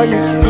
you you.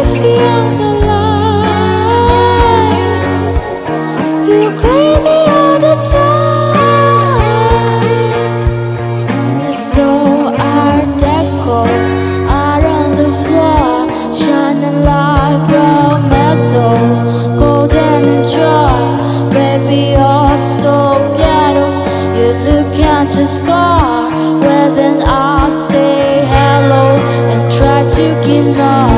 天呐